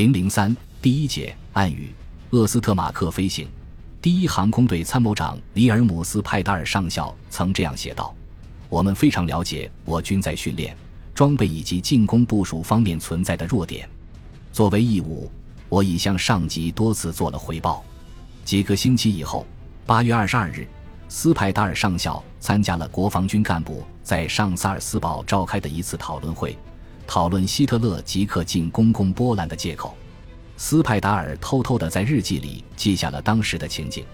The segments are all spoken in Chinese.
零零三第一节暗语：厄斯特马克飞行。第一航空队参谋长里尔姆斯派达尔上校曾这样写道：“我们非常了解我军在训练、装备以及进攻部署方面存在的弱点。作为义务，我已向上级多次做了汇报。”几个星期以后，八月二十二日，斯派达尔上校参加了国防军干部在上萨尔斯堡召开的一次讨论会，讨论希特勒即刻进攻攻波兰的借口。斯派达尔偷偷地在日记里记下了当时的情景。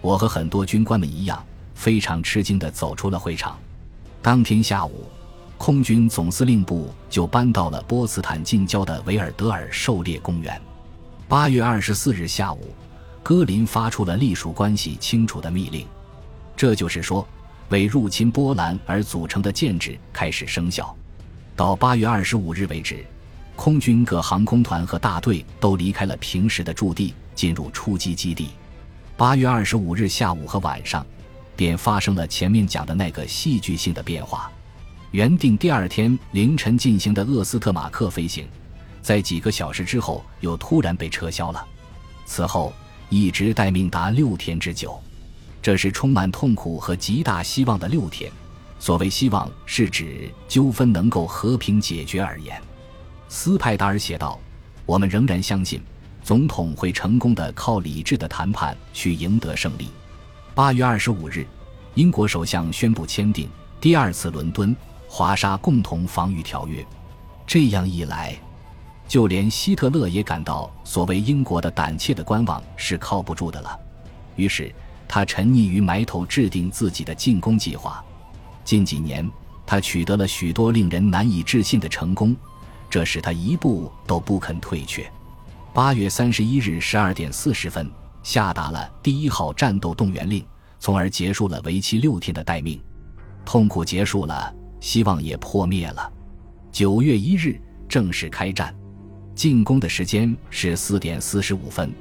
我和很多军官们一样，非常吃惊地走出了会场。当天下午，空军总司令部就搬到了波茨坦近郊的维尔德尔狩猎公园。八月二十四日下午，戈林发出了隶属关系清楚的密令，这就是说，为入侵波兰而组成的建制开始生效。到八月二十五日为止。空军各航空团和大队都离开了平时的驻地，进入出击基地。八月二十五日下午和晚上，便发生了前面讲的那个戏剧性的变化。原定第二天凌晨进行的厄斯特马克飞行，在几个小时之后又突然被撤销了。此后一直待命达六天之久，这是充满痛苦和极大希望的六天。所谓希望，是指纠纷能够和平解决而言。斯派达尔写道：“我们仍然相信，总统会成功的靠理智的谈判去赢得胜利。”八月二十五日，英国首相宣布签订第二次伦敦华沙共同防御条约。这样一来，就连希特勒也感到所谓英国的胆怯的观望是靠不住的了。于是，他沉溺于埋头制定自己的进攻计划。近几年，他取得了许多令人难以置信的成功。这使他一步都不肯退却。八月三十一日十二点四十分，下达了第一号战斗动员令，从而结束了为期六天的待命。痛苦结束了，希望也破灭了。九月一日正式开战，进攻的时间是四点四十五分。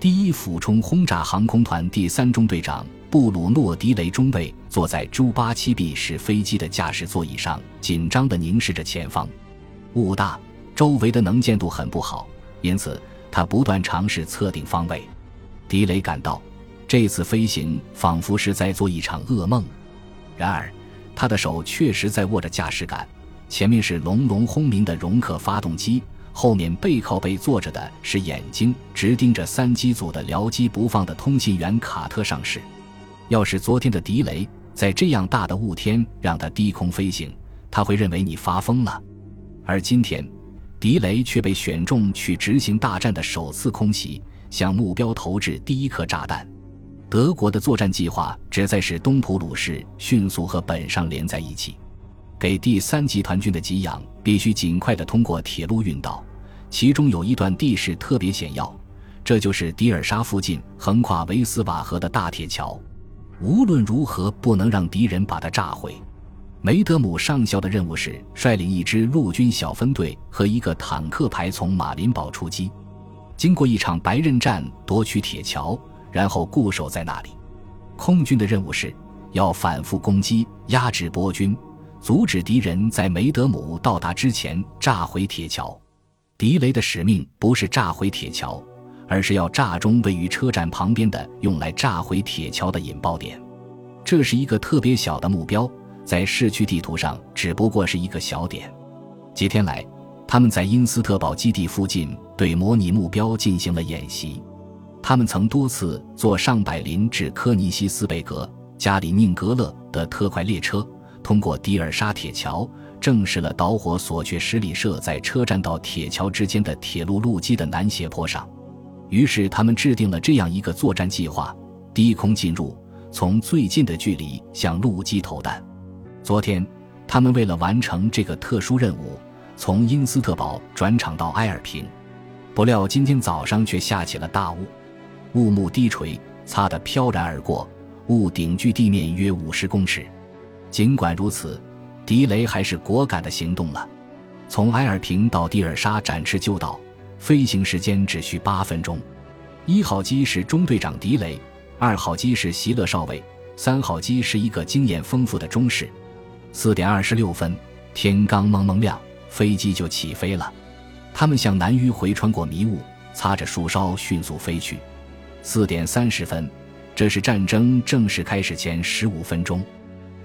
第一俯冲轰炸航空团第三中队长布鲁诺·迪雷中尉坐在朱八七 B 式飞机的驾驶座椅上，紧张地凝视着前方。雾大，周围的能见度很不好，因此他不断尝试测定方位。迪雷感到，这次飞行仿佛是在做一场噩梦。然而，他的手确实在握着驾驶杆，前面是隆隆轰鸣的容克发动机，后面背靠背坐着的是眼睛直盯着三机组的僚机不放的通信员卡特上士。要是昨天的迪雷在这样大的雾天让他低空飞行，他会认为你发疯了。而今天，迪雷却被选中去执行大战的首次空袭，向目标投掷第一颗炸弹。德国的作战计划旨在使东普鲁士迅速和本上连在一起，给第三集团军的给养必须尽快的通过铁路运到，其中有一段地势特别险要，这就是迪尔沙附近横跨维斯瓦河的大铁桥，无论如何不能让敌人把它炸毁。梅德姆上校的任务是率领一支陆军小分队和一个坦克排从马林堡出击，经过一场白刃战夺取铁桥，然后固守在那里。空军的任务是要反复攻击，压制波军，阻止敌人在梅德姆到达之前炸毁铁桥。迪雷的使命不是炸毁铁桥，而是要炸中位于车站旁边的用来炸毁铁桥的引爆点。这是一个特别小的目标。在市区地图上只不过是一个小点。几天来，他们在因斯特堡基地附近对模拟目标进行了演习。他们曾多次坐上百林至科尼西斯贝格、加里宁格勒的特快列车，通过迪尔沙铁桥，证实了导火索却施里设在车站到铁桥之间的铁路路基的南斜坡上。于是，他们制定了这样一个作战计划：低空进入，从最近的距离向陆基投弹。昨天，他们为了完成这个特殊任务，从因斯特堡转场到埃尔平，不料今天早上却下起了大雾，雾幕低垂，擦得飘然而过，雾顶距地面约五十公尺。尽管如此，迪雷还是果敢地行动了。从埃尔平到蒂尔沙展翅就岛，飞行时间只需八分钟。一号机是中队长迪雷，二号机是席勒少尉，三号机是一个经验丰富的中士。四点二十六分，天刚蒙蒙亮，飞机就起飞了。他们向南迂回，穿过迷雾，擦着树梢，迅速飞去。四点三十分，这是战争正式开始前十五分钟。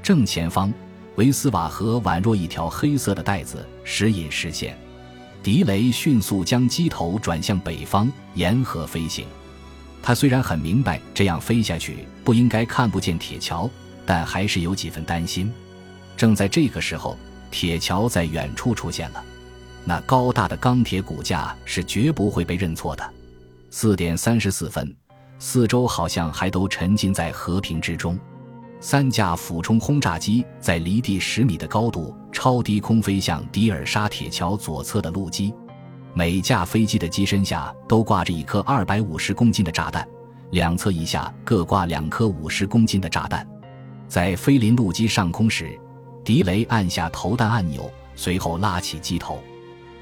正前方，维斯瓦河宛若一条黑色的带子，时隐时现。狄雷迅速将机头转向北方，沿河飞行。他虽然很明白这样飞下去不应该看不见铁桥，但还是有几分担心。正在这个时候，铁桥在远处出现了。那高大的钢铁骨架是绝不会被认错的。四点三十四分。四周好像还都沉浸在和平之中。三架俯冲轰炸机在离地十米的高度超低空飞向迪尔沙铁桥左侧的路基，每架飞机的机身下都挂着一颗二百五十公斤的炸弹，两侧以下各挂两颗五十公斤的炸弹。在飞临路基上空时，迪雷按下投弹按钮，随后拉起机头，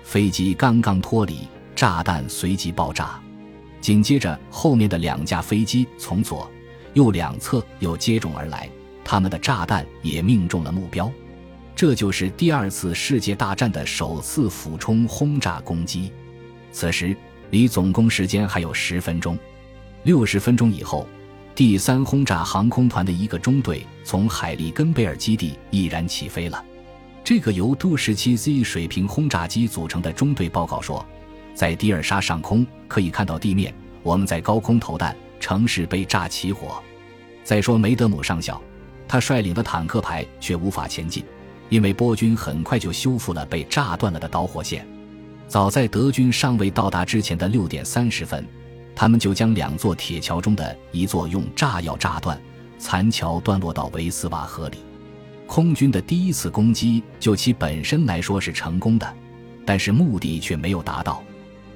飞机刚刚脱离，炸弹随即爆炸。紧接着，后面的两架飞机从左、右两侧又接踵而来，他们的炸弹也命中了目标。这就是第二次世界大战的首次俯冲轰炸攻击。此时离总攻时间还有十分钟。六十分钟以后，第三轰炸航空团的一个中队从海利根贝尔基地毅然起飞了。这个由杜十七 Z 水平轰炸机组成的中队报告说。在迪尔沙上空可以看到地面，我们在高空投弹，城市被炸起火。再说梅德姆上校，他率领的坦克排却无法前进，因为波军很快就修复了被炸断了的导火线。早在德军尚未到达之前的六点三十分，他们就将两座铁桥中的一座用炸药炸断，残桥断落到维斯瓦河里。空军的第一次攻击就其本身来说是成功的，但是目的却没有达到。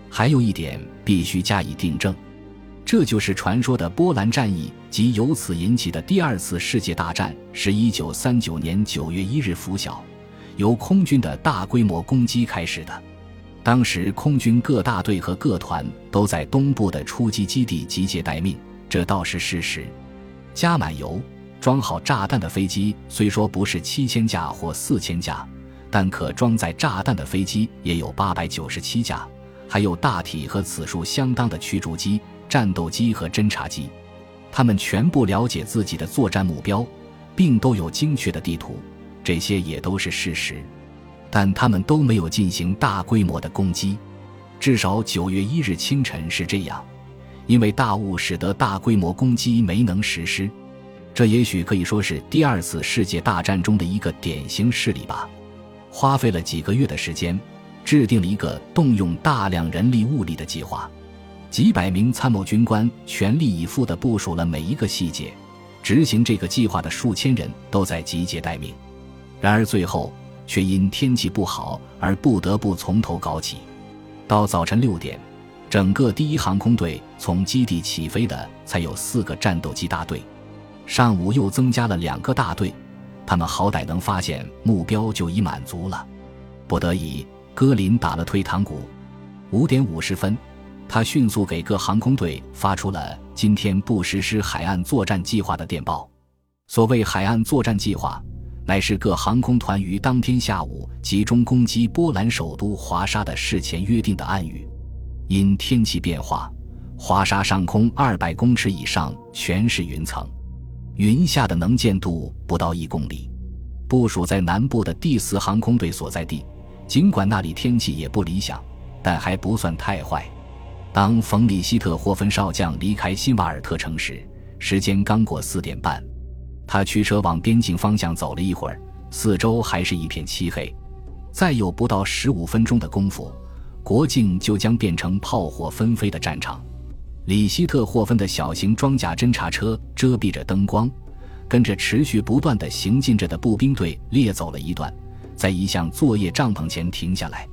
还有一点必须加以订正，这就是传说的波兰战役及由此引起的第二次世界大战，是一九三九年九月一日拂晓，由空军的大规模攻击开始的。当时空军各大队和各团都在东部的出击基地集结待命，这倒是事实。加满油、装好炸弹的飞机虽说不是七千架或四千架，但可装载炸弹的飞机也有八百九十七架。还有大体和此数相当的驱逐机、战斗机和侦察机，他们全部了解自己的作战目标，并都有精确的地图，这些也都是事实。但他们都没有进行大规模的攻击，至少九月一日清晨是这样，因为大雾使得大规模攻击没能实施。这也许可以说是第二次世界大战中的一个典型事例吧。花费了几个月的时间。制定了一个动用大量人力物力的计划，几百名参谋军官全力以赴地部署了每一个细节。执行这个计划的数千人都在集结待命，然而最后却因天气不好而不得不从头搞起。到早晨六点，整个第一航空队从基地起飞的才有四个战斗机大队，上午又增加了两个大队，他们好歹能发现目标就已满足了，不得已。戈林打了退堂鼓。五点五十分，他迅速给各航空队发出了今天不实施海岸作战计划的电报。所谓海岸作战计划，乃是各航空团于当天下午集中攻击波兰首都华沙的事前约定的暗语。因天气变化，华沙上空二百公尺以上全是云层，云下的能见度不到一公里。部署在南部的第四航空队所在地。尽管那里天气也不理想，但还不算太坏。当冯里希特霍芬少将离开辛瓦尔特城时，时间刚过四点半。他驱车往边境方向走了一会儿，四周还是一片漆黑。再有不到十五分钟的功夫，国境就将变成炮火纷飞的战场。里希特霍芬的小型装甲侦察车遮蔽着灯光，跟着持续不断的行进着的步兵队列走了一段。在一项作业帐篷前停下来，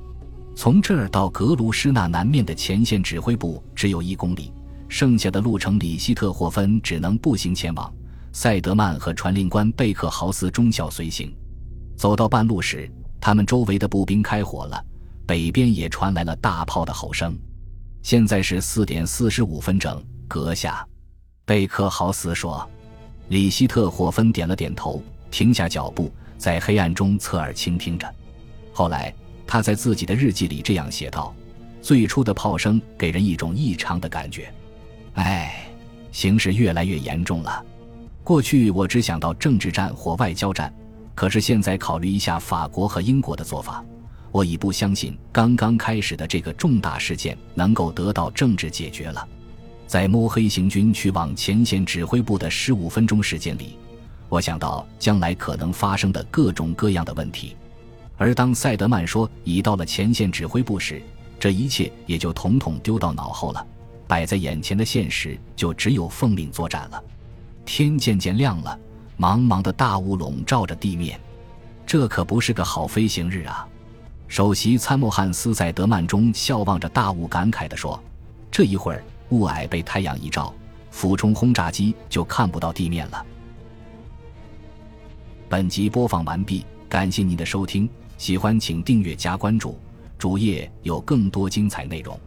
从这儿到格卢施纳南面的前线指挥部只有一公里，剩下的路程里希特霍芬只能步行前往。塞德曼和传令官贝克豪斯中校随行。走到半路时，他们周围的步兵开火了，北边也传来了大炮的吼声。现在是四点四十五分整，阁下，贝克豪斯说。里希特霍芬点了点头，停下脚步。在黑暗中侧耳倾听着。后来，他在自己的日记里这样写道：“最初的炮声给人一种异常的感觉。哎，形势越来越严重了。过去我只想到政治战或外交战，可是现在考虑一下法国和英国的做法，我已不相信刚刚开始的这个重大事件能够得到政治解决了。在摸黑行军去往前线指挥部的十五分钟时间里，我想到将来可能发生的各种各样的问题。而当塞德曼说已到了前线指挥部时，这一切也就统统丢到脑后了。摆在眼前的现实就只有奉命作战了。天渐渐亮了，茫茫的大雾笼罩着地面，这可不是个好飞行日啊！首席参谋汉斯在德曼中笑望着大雾，感慨地说：“这一会儿雾霭被太阳一照，俯冲轰炸机就看不到地面了。”本集播放完毕，感谢您的收听，喜欢请订阅加关注，主页有更多精彩内容。